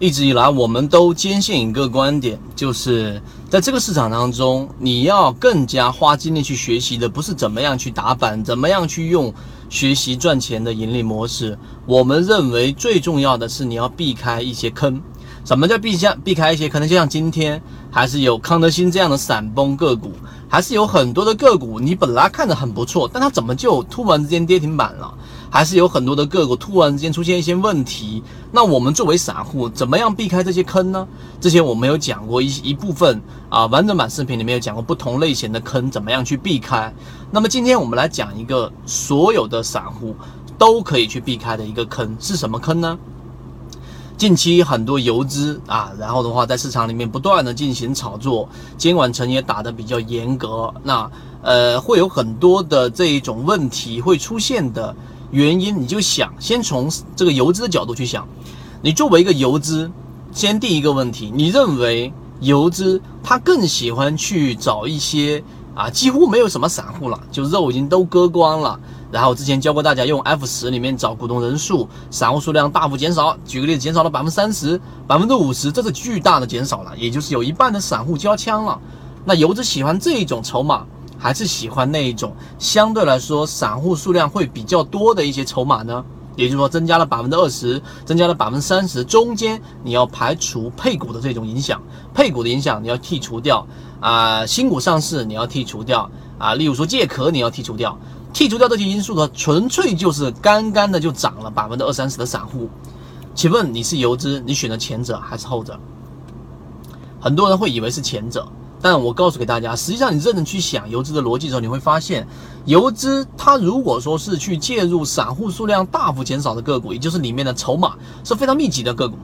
一直以来，我们都坚信一个观点，就是在这个市场当中，你要更加花精力去学习的，不是怎么样去打板，怎么样去用学习赚钱的盈利模式。我们认为最重要的是你要避开一些坑。什么叫避下避开一些？可能就像今天，还是有康德新这样的闪崩个股，还是有很多的个股，你本来看着很不错，但它怎么就突然之间跌停板了？还是有很多的个股突然之间出现一些问题，那我们作为散户，怎么样避开这些坑呢？之前我们有讲过一一部分啊，完整版视频里面有讲过不同类型的坑怎么样去避开。那么今天我们来讲一个所有的散户都可以去避开的一个坑是什么坑呢？近期很多游资啊，然后的话在市场里面不断的进行炒作，监管层也打得比较严格，那呃会有很多的这一种问题会出现的。原因你就想先从这个游资的角度去想，你作为一个游资，先第一个问题，你认为游资他更喜欢去找一些啊几乎没有什么散户了，就肉已经都割光了。然后之前教过大家用 F 十里面找股东人数，散户数量大幅减少，举个例子，减少了百分之三十、百分之五十，这是巨大的减少了，也就是有一半的散户交枪了。那游资喜欢这一种筹码。还是喜欢那一种相对来说散户数量会比较多的一些筹码呢？也就是说，增加了百分之二十，增加了百分之三十，中间你要排除配股的这种影响，配股的影响你要剔除掉啊，新股上市你要剔除掉啊，例如说借壳你要剔除掉，剔除掉这些因素的，纯粹就是干干的就涨了百分之二三十的散户。请问你是游资，你选择前者还是后者？很多人会以为是前者。但我告诉给大家，实际上你认真去想游资的逻辑的时候，你会发现，游资它如果说是去介入散户数量大幅减少的个股，也就是里面的筹码是非常密集的个股，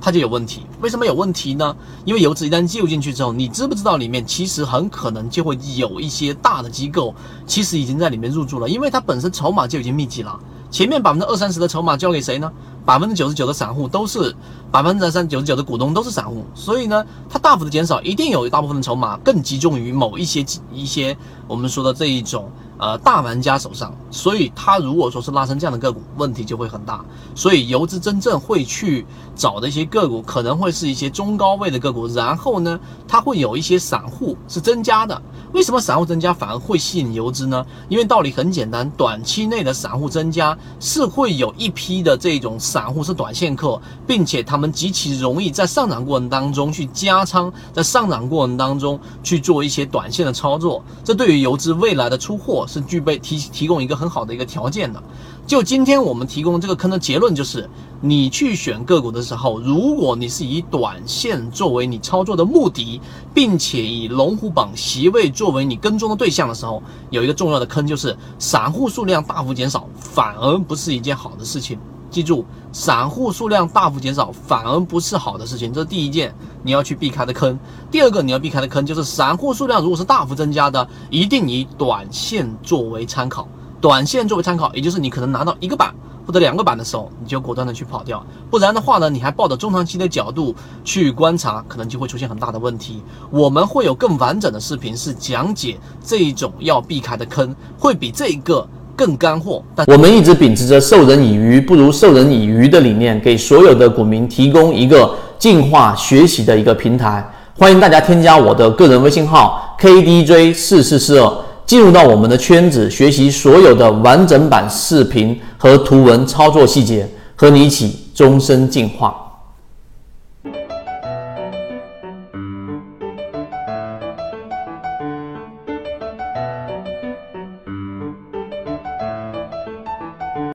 它就有问题。为什么有问题呢？因为游资一旦介入进去之后，你知不知道里面其实很可能就会有一些大的机构，其实已经在里面入驻了，因为它本身筹码就已经密集了。前面百分之二三十的筹码交给谁呢？百分之九十九的散户都是百分之三九十九的股东都是散户，所以呢，它大幅的减少，一定有一大部分的筹码更集中于某一些一些我们说的这一种呃大玩家手上，所以它如果说是拉升这样的个股，问题就会很大。所以游资真正会去找的一些个股，可能会是一些中高位的个股，然后呢，它会有一些散户是增加的。为什么散户增加反而会吸引游资呢？因为道理很简单，短期内的散户增加是会有一批的这种散户是短线客，并且他们极其容易在上涨过程当中去加仓，在上涨过程当中去做一些短线的操作，这对于游资未来的出货是具备提提供一个很好的一个条件的。就今天我们提供这个坑的结论就是，你去选个股的时候，如果你是以短线作为你操作的目的，并且以龙虎榜席位作为你跟踪的对象的时候，有一个重要的坑就是散户数量大幅减少，反而不是一件好的事情。记住，散户数量大幅减少反而不是好的事情，这是第一件你要去避开的坑。第二个你要避开的坑就是散户数量如果是大幅增加的，一定以短线作为参考。短线作为参考，也就是你可能拿到一个板或者两个板的时候，你就果断的去跑掉，不然的话呢，你还抱着中长期的角度去观察，可能就会出现很大的问题。我们会有更完整的视频是讲解这一种要避开的坑，会比这一个更干货。但我们一直秉持着授人以鱼不如授人以渔的理念，给所有的股民提供一个进化学习的一个平台。欢迎大家添加我的个人微信号 KDJ 四四四二。进入到我们的圈子，学习所有的完整版视频和图文操作细节，和你一起终身进化。